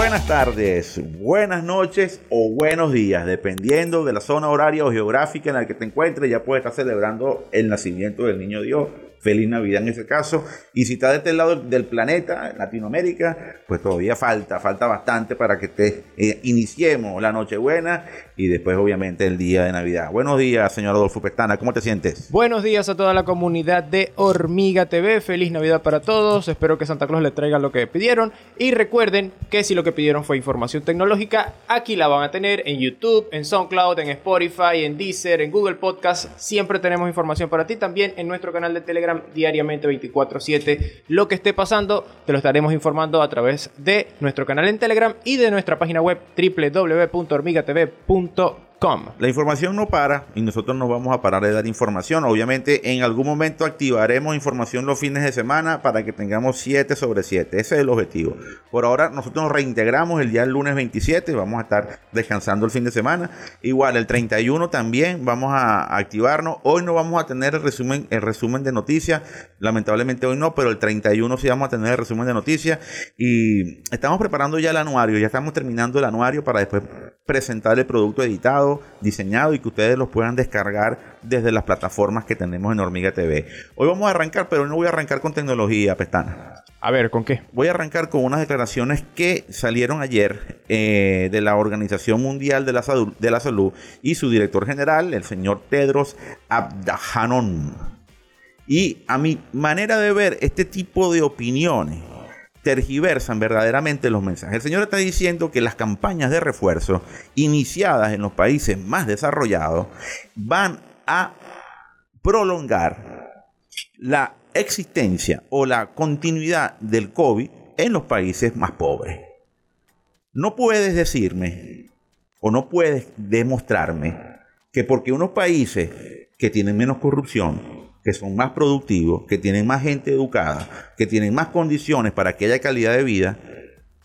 Buenas tardes, buenas noches o buenos días, dependiendo de la zona horaria o geográfica en la que te encuentres, ya puedes estar celebrando el nacimiento del niño Dios feliz Navidad en ese caso. Y si está de este lado del planeta, Latinoamérica, pues todavía falta, falta bastante para que te eh, iniciemos la Nochebuena y después obviamente el día de Navidad. Buenos días, señor Adolfo Pestana, ¿cómo te sientes? Buenos días a toda la comunidad de Hormiga TV, feliz Navidad para todos, espero que Santa Claus le traiga lo que pidieron y recuerden que si lo que pidieron fue información tecnológica, aquí la van a tener en YouTube, en SoundCloud, en Spotify, en Deezer, en Google Podcast, siempre tenemos información para ti también en nuestro canal de Telegram diariamente 24/7. Lo que esté pasando te lo estaremos informando a través de nuestro canal en Telegram y de nuestra página web www.hormigatv.com. La información no para y nosotros no vamos a parar de dar información. Obviamente en algún momento activaremos información los fines de semana para que tengamos 7 sobre 7. Ese es el objetivo. Por ahora nosotros nos reintegramos el día lunes 27. Vamos a estar descansando el fin de semana. Igual el 31 también vamos a activarnos. Hoy no vamos a tener el resumen de noticias. Lamentablemente hoy no, pero el 31 sí vamos a tener el resumen de noticias. Y estamos preparando ya el anuario. Ya estamos terminando el anuario para después presentar el producto editado, diseñado y que ustedes los puedan descargar desde las plataformas que tenemos en Hormiga TV. Hoy vamos a arrancar, pero no voy a arrancar con tecnología, Pestana. A ver, ¿con qué? Voy a arrancar con unas declaraciones que salieron ayer eh, de la Organización Mundial de la, Salud, de la Salud y su director general, el señor Tedros Abdahanon. Y a mi manera de ver, este tipo de opiniones tergiversan verdaderamente los mensajes. El Señor está diciendo que las campañas de refuerzo iniciadas en los países más desarrollados van a prolongar la existencia o la continuidad del COVID en los países más pobres. No puedes decirme o no puedes demostrarme que porque unos países que tienen menos corrupción, que son más productivos, que tienen más gente educada, que tienen más condiciones para que haya calidad de vida,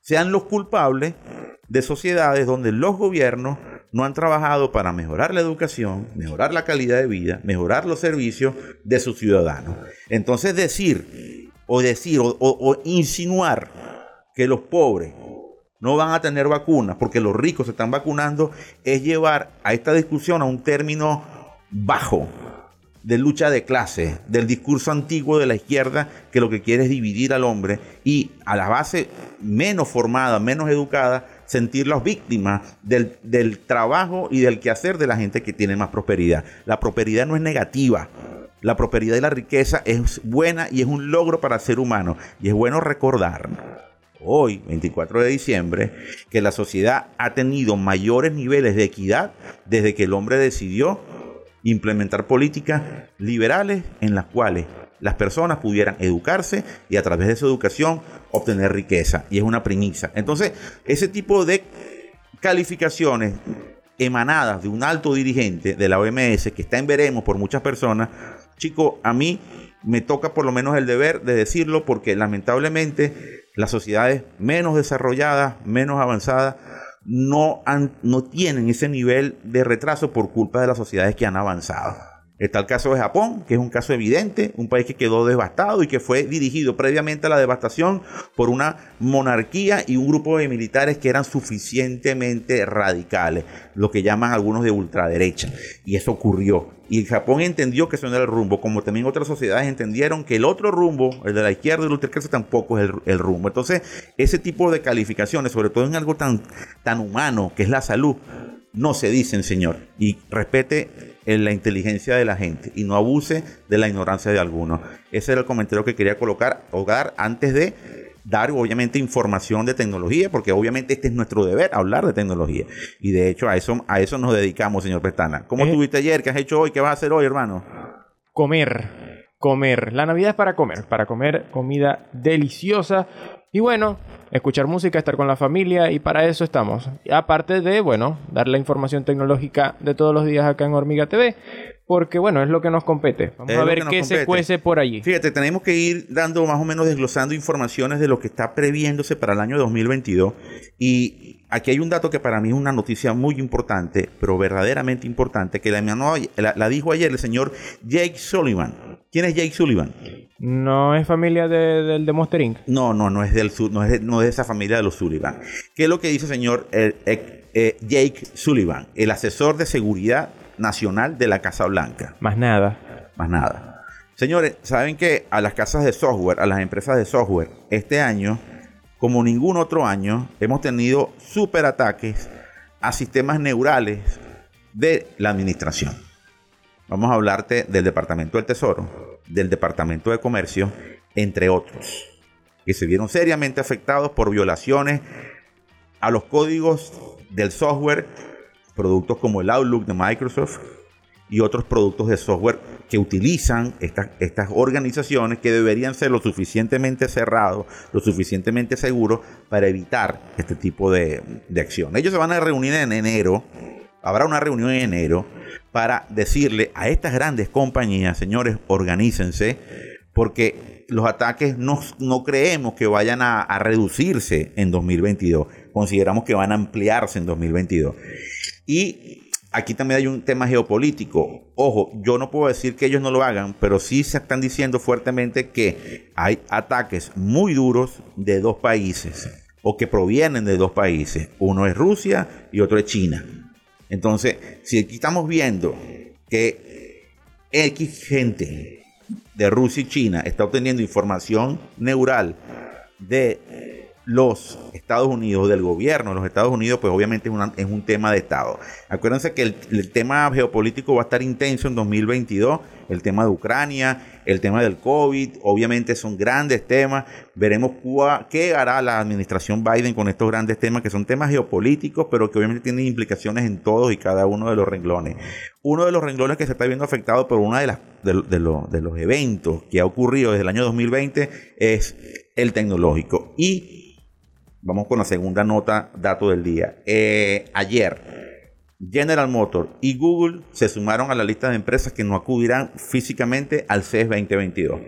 sean los culpables de sociedades donde los gobiernos no han trabajado para mejorar la educación, mejorar la calidad de vida, mejorar los servicios de sus ciudadanos. Entonces decir o decir o, insinuar que los pobres no van a tener vacunas porque los ricos se están vacunando es llevar a esta discusión a un término bajo de lucha de clase, del discurso antiguo de la izquierda que lo que quiere es dividir al hombre y a la base menos formada, menos educada, sentirlos víctimas del, del trabajo y del quehacer de la gente que tiene más prosperidad. La prosperidad no es negativa. La prosperidad y la riqueza es buena y es un logro para el ser humano. Y es bueno recordar hoy, 24 de diciembre, que la sociedad ha tenido mayores niveles de equidad desde que el hombre decidió implementar políticas liberales en las cuales las personas pudieran educarse y a través de su educación obtener riqueza. Y es una primicia. Entonces, ese tipo de calificaciones emanadas de un alto dirigente de la OMS que está en veremos por muchas personas, chico, a mí me toca por lo menos el deber de decirlo porque lamentablemente las sociedades menos desarrolladas, menos avanzadas, no, no tienen ese nivel de retraso por culpa de las sociedades que han avanzado. Está el caso de Japón, que es un caso evidente, un país que quedó devastado y que fue dirigido previamente a la devastación por una monarquía y un grupo de militares que eran suficientemente radicales, lo que llaman algunos de ultraderecha. Y eso ocurrió. Y Japón entendió que eso no era el rumbo, como también otras sociedades entendieron que el otro rumbo, el de la izquierda y el ultraderecha, tampoco es el, rumbo. Entonces, ese tipo de calificaciones, sobre todo en algo tan, tan humano que es la salud, no se dicen, señor. Y respete en la inteligencia de la gente y no abuse de la ignorancia de algunos. Ese era el comentario que quería colocar o dar antes de dar obviamente información de tecnología, porque obviamente este es nuestro deber, hablar de tecnología. Y de hecho a eso, a eso nos dedicamos, señor Pestana. ¿Cómo estuviste ayer? ¿Qué has hecho hoy? ¿Qué vas a hacer hoy, hermano? Comer. Comer. La Navidad es para comer, para comer comida deliciosa. Y bueno, escuchar música, estar con la familia y para eso estamos. Aparte de, bueno, dar la información tecnológica de todos los días acá en Hormiga TV, porque bueno, es lo que nos compete. Vamos a ver qué se cuece por allí. Fíjate, tenemos que ir dando más o menos desglosando informaciones de lo que está previéndose para el año 2022 y aquí hay un dato que para mí es una noticia muy importante, pero verdaderamente importante, que la, la dijo ayer el señor Jake Sullivan ¿Quién es Jake Sullivan? No es familia de- del de Monster Inc. No, no, no es, del, no, es de, no es de esa familia de los Sullivan. ¿Qué es lo que dice el señor eh, eh, eh, Jake Sullivan, el asesor de seguridad nacional de la Casa Blanca? Más nada. Más nada. Señores, saben que a las casas de software, a las empresas de software, este año, como ningún otro año, hemos tenido superataques a sistemas neurales de la administración. Vamos a hablarte del Departamento del Tesoro, del Departamento de Comercio, entre otros, que se vieron seriamente afectados por violaciones a los códigos del software, productos como el Outlook de Microsoft y otros productos de software que utilizan estas, estas organizaciones que deberían ser lo suficientemente cerrados, lo suficientemente seguros para evitar este tipo de, de acción. Ellos se van a reunir en enero, habrá una reunión en enero para decirle a estas grandes compañías, señores, organícense, porque los ataques no, no creemos que vayan a, a reducirse en 2022, consideramos que van a ampliarse en 2022. Y aquí también hay un tema geopolítico. Ojo, yo no puedo decir que ellos no lo hagan, pero sí se están diciendo fuertemente que hay ataques muy duros de dos países o que provienen de dos países. Uno es Rusia y otro es China. Entonces, si aquí estamos viendo que X gente de Rusia y China está obteniendo información neural de los Estados Unidos, del gobierno de los Estados Unidos, pues obviamente es, una- es un tema de Estado. Acuérdense que el, el tema geopolítico va a estar intenso en 2022, el tema de Ucrania, el tema del COVID, obviamente son grandes temas. Veremos qué hará la administración Biden con estos grandes temas, que son temas geopolíticos, pero que obviamente tienen implicaciones en todos y cada uno de los renglones. Uno de los renglones que se está viendo afectado por uno de los eventos que ha ocurrido desde el año 2020 es el tecnológico. Y Vamos con la segunda nota, dato del día. Eh, ayer, General Motors y Google se sumaron a la lista de empresas que no acudirán físicamente al CES 2022.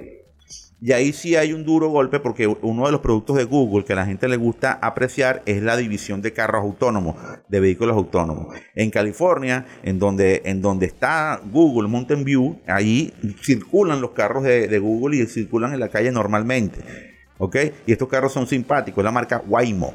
Y ahí sí hay un duro golpe porque uno de los productos de Google que a la gente le gusta apreciar es la división de carros autónomos, de vehículos autónomos. En California, en donde, en donde está Google Mountain View, ahí circulan los carros de, Google y circulan en la calle normalmente. ¿Ok? Y estos carros son simpáticos, la marca Waymo.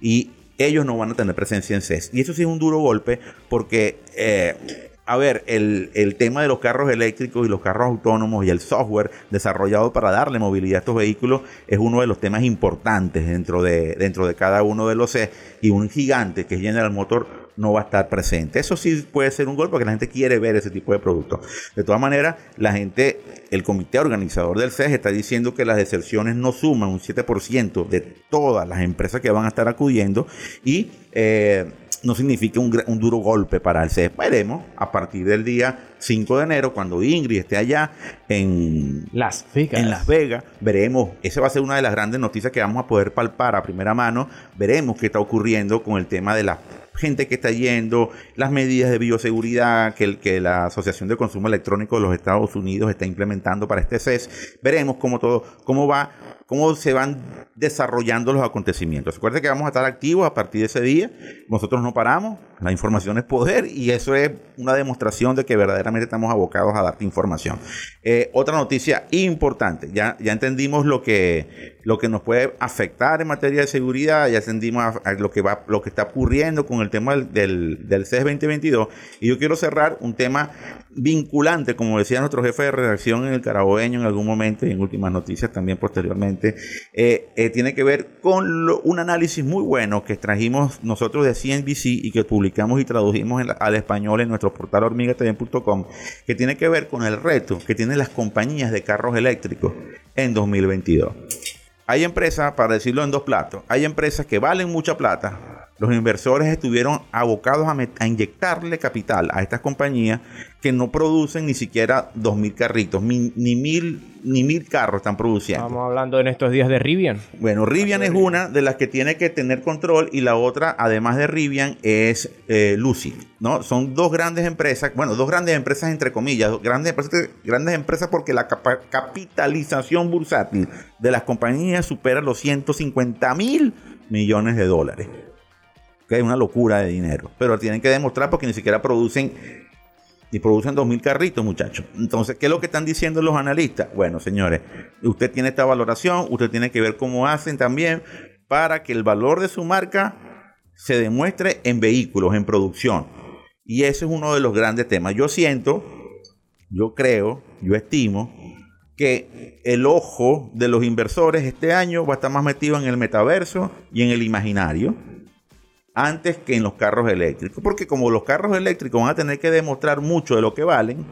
Y ellos no van a tener presencia en CES. Y eso sí es un duro golpe porque, eh, a ver, el, el tema de los carros eléctricos y los carros autónomos y el software desarrollado para darle movilidad a estos vehículos es uno de los temas importantes dentro de, dentro de cada uno de los CES. Y un gigante que es General Motors no va a estar presente. Eso sí puede ser un golpe porque la gente quiere ver ese tipo de productos. De todas maneras, la gente, el comité organizador del CES está diciendo que las deserciones no suman un 7% de todas las empresas que van a estar acudiendo y eh, no significa un, duro golpe para el CES. Veremos a partir del día 5 de enero, cuando Ingrid esté allá en, Las Vegas. en Las Vegas. Veremos, esa va a ser una de las grandes noticias que vamos a poder palpar a primera mano. Veremos qué está ocurriendo con el tema de la gente que está yendo, las medidas de bioseguridad que, el- que la Asociación de Consumo Electrónico de los Estados Unidos está implementando para este CES. Veremos cómo todo, cómo va, cómo se van desarrollando los acontecimientos. Recuerden que vamos a estar activos a partir de ese día. Nosotros no paramos, la información es poder y eso es una demostración de que verdaderamente estamos abocados a darte información. Eh, otra noticia importante, ya, ya entendimos lo que, lo que nos puede afectar en materia de seguridad, ya entendimos a- lo, que va, lo que está ocurriendo con el tema del, del, del CES 2022 y yo quiero cerrar un tema vinculante, como decía nuestro jefe de redacción en el Carabobeño en algún momento y en últimas noticias también posteriormente, eh, eh, tiene que ver con un análisis muy bueno que trajimos nosotros de CNBC y que publicamos y tradujimos al español en nuestro portal hormigatv.com, que tiene que ver con el reto que tienen las compañías de carros eléctricos en 2022. Hay empresas, para decirlo en dos platos, hay empresas que valen mucha plata. Los inversores estuvieron abocados a, a inyectarle capital a estas compañías que no producen ni siquiera 2.000 carritos, ni, ni mil, ni mil carros están produciendo. Estamos hablando en estos días de Rivian. Bueno, Rivian es una de las que tiene que tener control y la otra, además de Rivian, es eh, Lucid, ¿no? Son dos grandes empresas, bueno, dos grandes empresas entre comillas, dos grandes empresas, grandes empresas porque la capitalización bursátil de las compañías supera los 150 mil millones de dólares. Que es una locura de dinero. Pero tienen que demostrar porque ni siquiera producen y producen 2.000 carritos, muchachos. Entonces, ¿qué es lo que están diciendo los analistas? Bueno, señores, usted tiene esta valoración, usted tiene que ver cómo hacen también para que el valor de su marca se demuestre en vehículos, en producción. Y ese es uno de los grandes temas. Yo siento, yo creo, yo estimo que el ojo de los inversores este año va a estar más metido en el metaverso y en el imaginario antes que en los carros eléctricos. Porque como los carros eléctricos van a tener que demostrar mucho de lo que valen,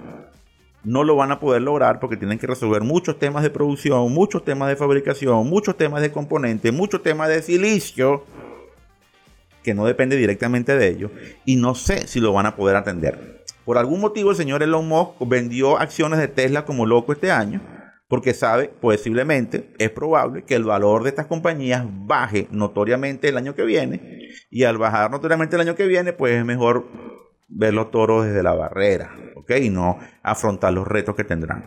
no lo van a poder lograr porque tienen que resolver muchos temas de producción, muchos temas de fabricación, muchos temas de componentes, muchos temas de silicio, que no depende directamente de ellos, y no sé si lo van a poder atender. Por algún motivo el señor Elon Musk vendió acciones de Tesla como loco este año porque sabe, posiblemente, es probable que el valor de estas compañías baje notoriamente el año que viene, y al bajar notoriamente el año que viene, pues es mejor ver los toros desde la barrera, ¿ok? Y no afrontar los retos que tendrán.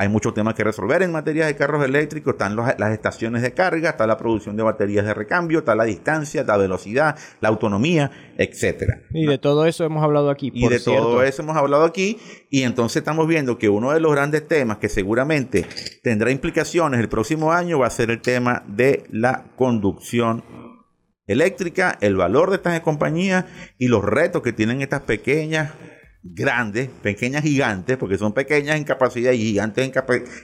Hay muchos temas que resolver en materia de carros eléctricos. Están las estaciones de carga, está la producción de baterías de recambio, está la distancia, la velocidad, la autonomía, etcétera. Y de todo eso hemos hablado aquí. y de todo eso hemos hablado aquí. Y entonces estamos viendo que uno de los grandes temas que seguramente tendrá implicaciones el próximo año va a ser el tema de la conducción eléctrica, el valor de estas compañías y los retos que tienen estas pequeñas grandes, pequeñas gigantes, porque son pequeñas en capacidad y gigantes en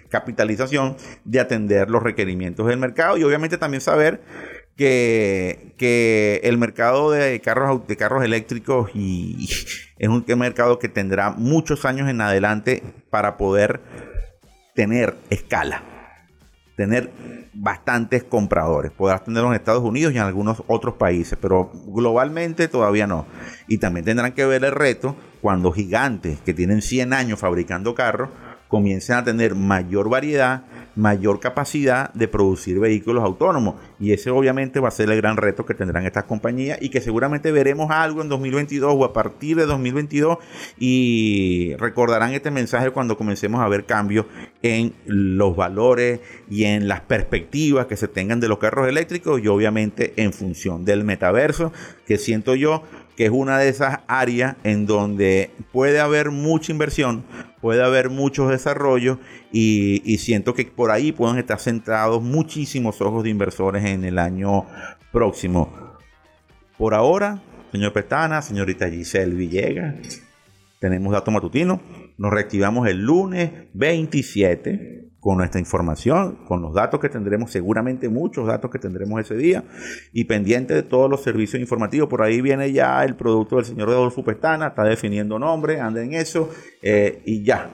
capitalización, de atender los requerimientos del mercado y obviamente también saber que, que el mercado de carros, de carros eléctricos y, es un mercado que tendrá muchos años en adelante para poder tener escala tener bastantes compradores. Podrás tenerlos en Estados Unidos y en algunos otros países, pero globalmente todavía no. Y también tendrán que ver el reto cuando gigantes que tienen 100 años fabricando carros comiencen a tener mayor variedad, mayor capacidad de producir vehículos autónomos. Y ese obviamente va a ser el gran reto que tendrán estas compañías y que seguramente veremos algo en 2022 o a partir de 2022 y recordarán este mensaje cuando comencemos a ver cambios en los valores y en las perspectivas que se tengan de los carros eléctricos y obviamente en función del metaverso que siento yo que es una de esas áreas en donde puede haber mucha inversión, puede haber muchos desarrollos y, siento que por ahí pueden estar centrados muchísimos ojos de inversores en el año próximo. Por ahora, señor Pestana, señorita Giselle Villegas, tenemos datos matutinos. Nos reactivamos el lunes 27 con nuestra información, con los datos que tendremos, seguramente muchos datos que tendremos ese día, y pendiente de todos los servicios informativos. Por ahí viene ya el producto del señor Adolfo Pestana, está definiendo nombre, anda en eso, eh, y ya.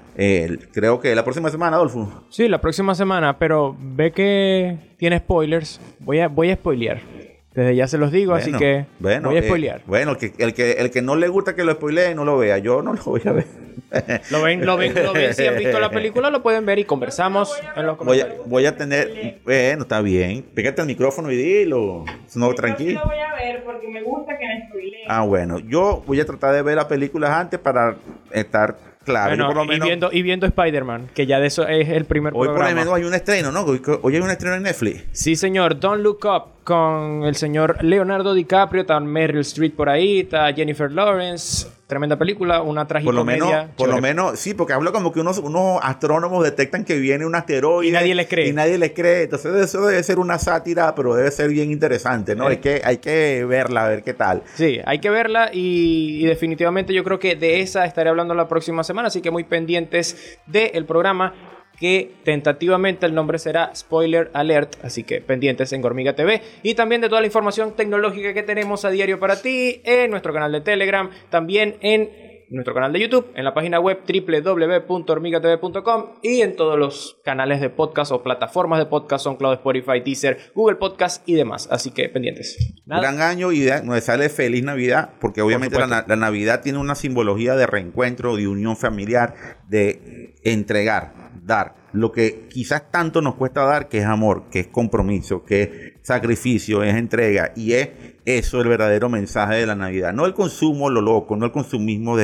creo que la próxima semana, Adolfo. Sí, la próxima semana, pero ve que tiene spoilers. Voy a, voy a spoilear. Desde ya se los digo, así que voy a eh, spoilear. bueno, que, el, que, el que no le gusta que lo spoilee, no lo vea. Yo no lo voy a ver. lo ven, lo ven, lo ven. Si han visto la película, lo pueden ver y conversamos en los comentarios. Voy a, voy a tener. Bueno, está bien. Pégate el micrófono y dilo. No, tranquilo. Yo lo voy a ver porque me gusta que me spoileen. Ah, bueno. Yo voy a tratar de ver las películas antes para estar Claro, y, viendo, y viendo Spider-Man, que ya de eso es el primer Hoy por lo menos hay un estreno, ¿no? Hoy, hay un estreno en Netflix. Sí, señor. Don't Look Up con el señor Leonardo DiCaprio. Está Meryl Street por ahí. Está Jennifer Lawrence. Tremenda película, una trágica Por lo menos, por lo menos, sí, porque habla como que unos, unos astrónomos detectan que viene un asteroide. Y nadie les cree. Y nadie les cree. Entonces eso debe ser una sátira, pero debe ser bien interesante, ¿no? Hay, que, hay que verla, a ver qué tal. Sí, hay que verla y, definitivamente yo creo que de esa estaré hablando la próxima semana, así que muy pendientes del programa que tentativamente el nombre será Spoiler Alert, así que pendientes en Gormiga TV y también de toda la información tecnológica que tenemos a diario para ti en nuestro canal de Telegram, también en nuestro canal de YouTube, en la página web www.hormigatv.com y en todos los canales de podcast o plataformas de podcast, son Cloud Spotify, Deezer, Google Podcast y demás. Así que pendientes. Gran año y nos sale feliz Navidad, porque obviamente la, la Navidad tiene una simbología de reencuentro, de unión familiar, de entregar dar lo que quizás tanto nos cuesta dar, que es amor, que es compromiso, que es sacrificio, es entrega, y es eso el verdadero mensaje de la Navidad. No el consumo, lo loco, no el consumismo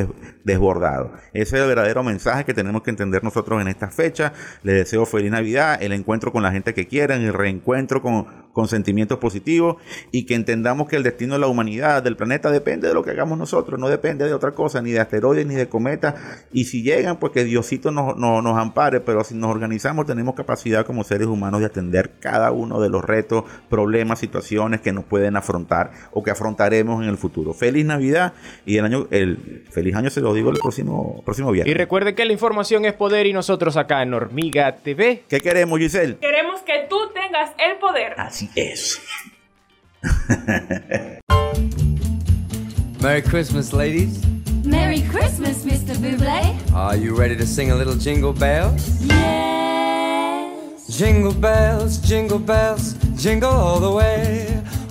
desbordado. Ese es el verdadero mensaje que tenemos que entender nosotros en esta fecha. Les deseo feliz Navidad, el encuentro con la gente que quieran, el reencuentro con, sentimientos positivos y que entendamos que el destino de la humanidad, del planeta, depende de lo que hagamos nosotros, no depende de otra cosa, ni de asteroides, ni de cometas. Y si llegan, pues que Diosito nos, nos ampare, pero si nos organizamos tenemos capacidad como seres humanos de atender cada uno de los retos, problemas, situaciones que nos pueden afrontar o que afrontaremos en el futuro. Feliz Navidad y el año, el feliz año se lo digo el próximo, próximo viernes. Y recuerden que la información es poder y nosotros acá en Hormiga TV. ¿Qué queremos, Giselle? Queremos que tú tengas el poder. Así es. Merry Christmas, ladies. Merry Christmas, Mr. Buble. Are you ready to sing a little jingle bells? Yes. Jingle bells, jingle bells, jingle all the way.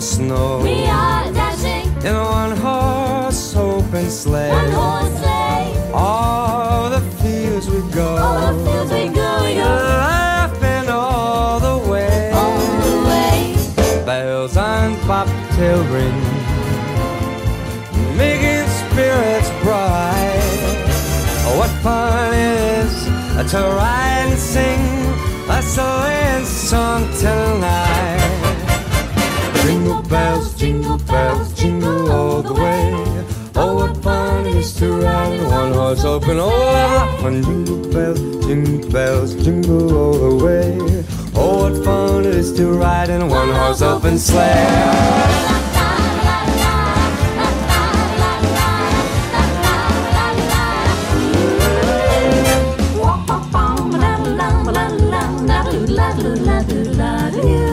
the snow We are dashing in a one horse open sleigh. one horse sleigh. All the fields we go, All the fields we go, we go laughing all the way. all the way. Bells on bobtail ring, making spirits bright. Oh, what fun it is to ride and sing a sleighing song tonight. Jingle bells, jingle bells, jingle all the way. Oh, what fun it is to ride in one horse open. Oh, fun! Jingle bells, jingle bells, jingle all the way. Oh, what fun it is to ride in one horse open sleigh. Jingle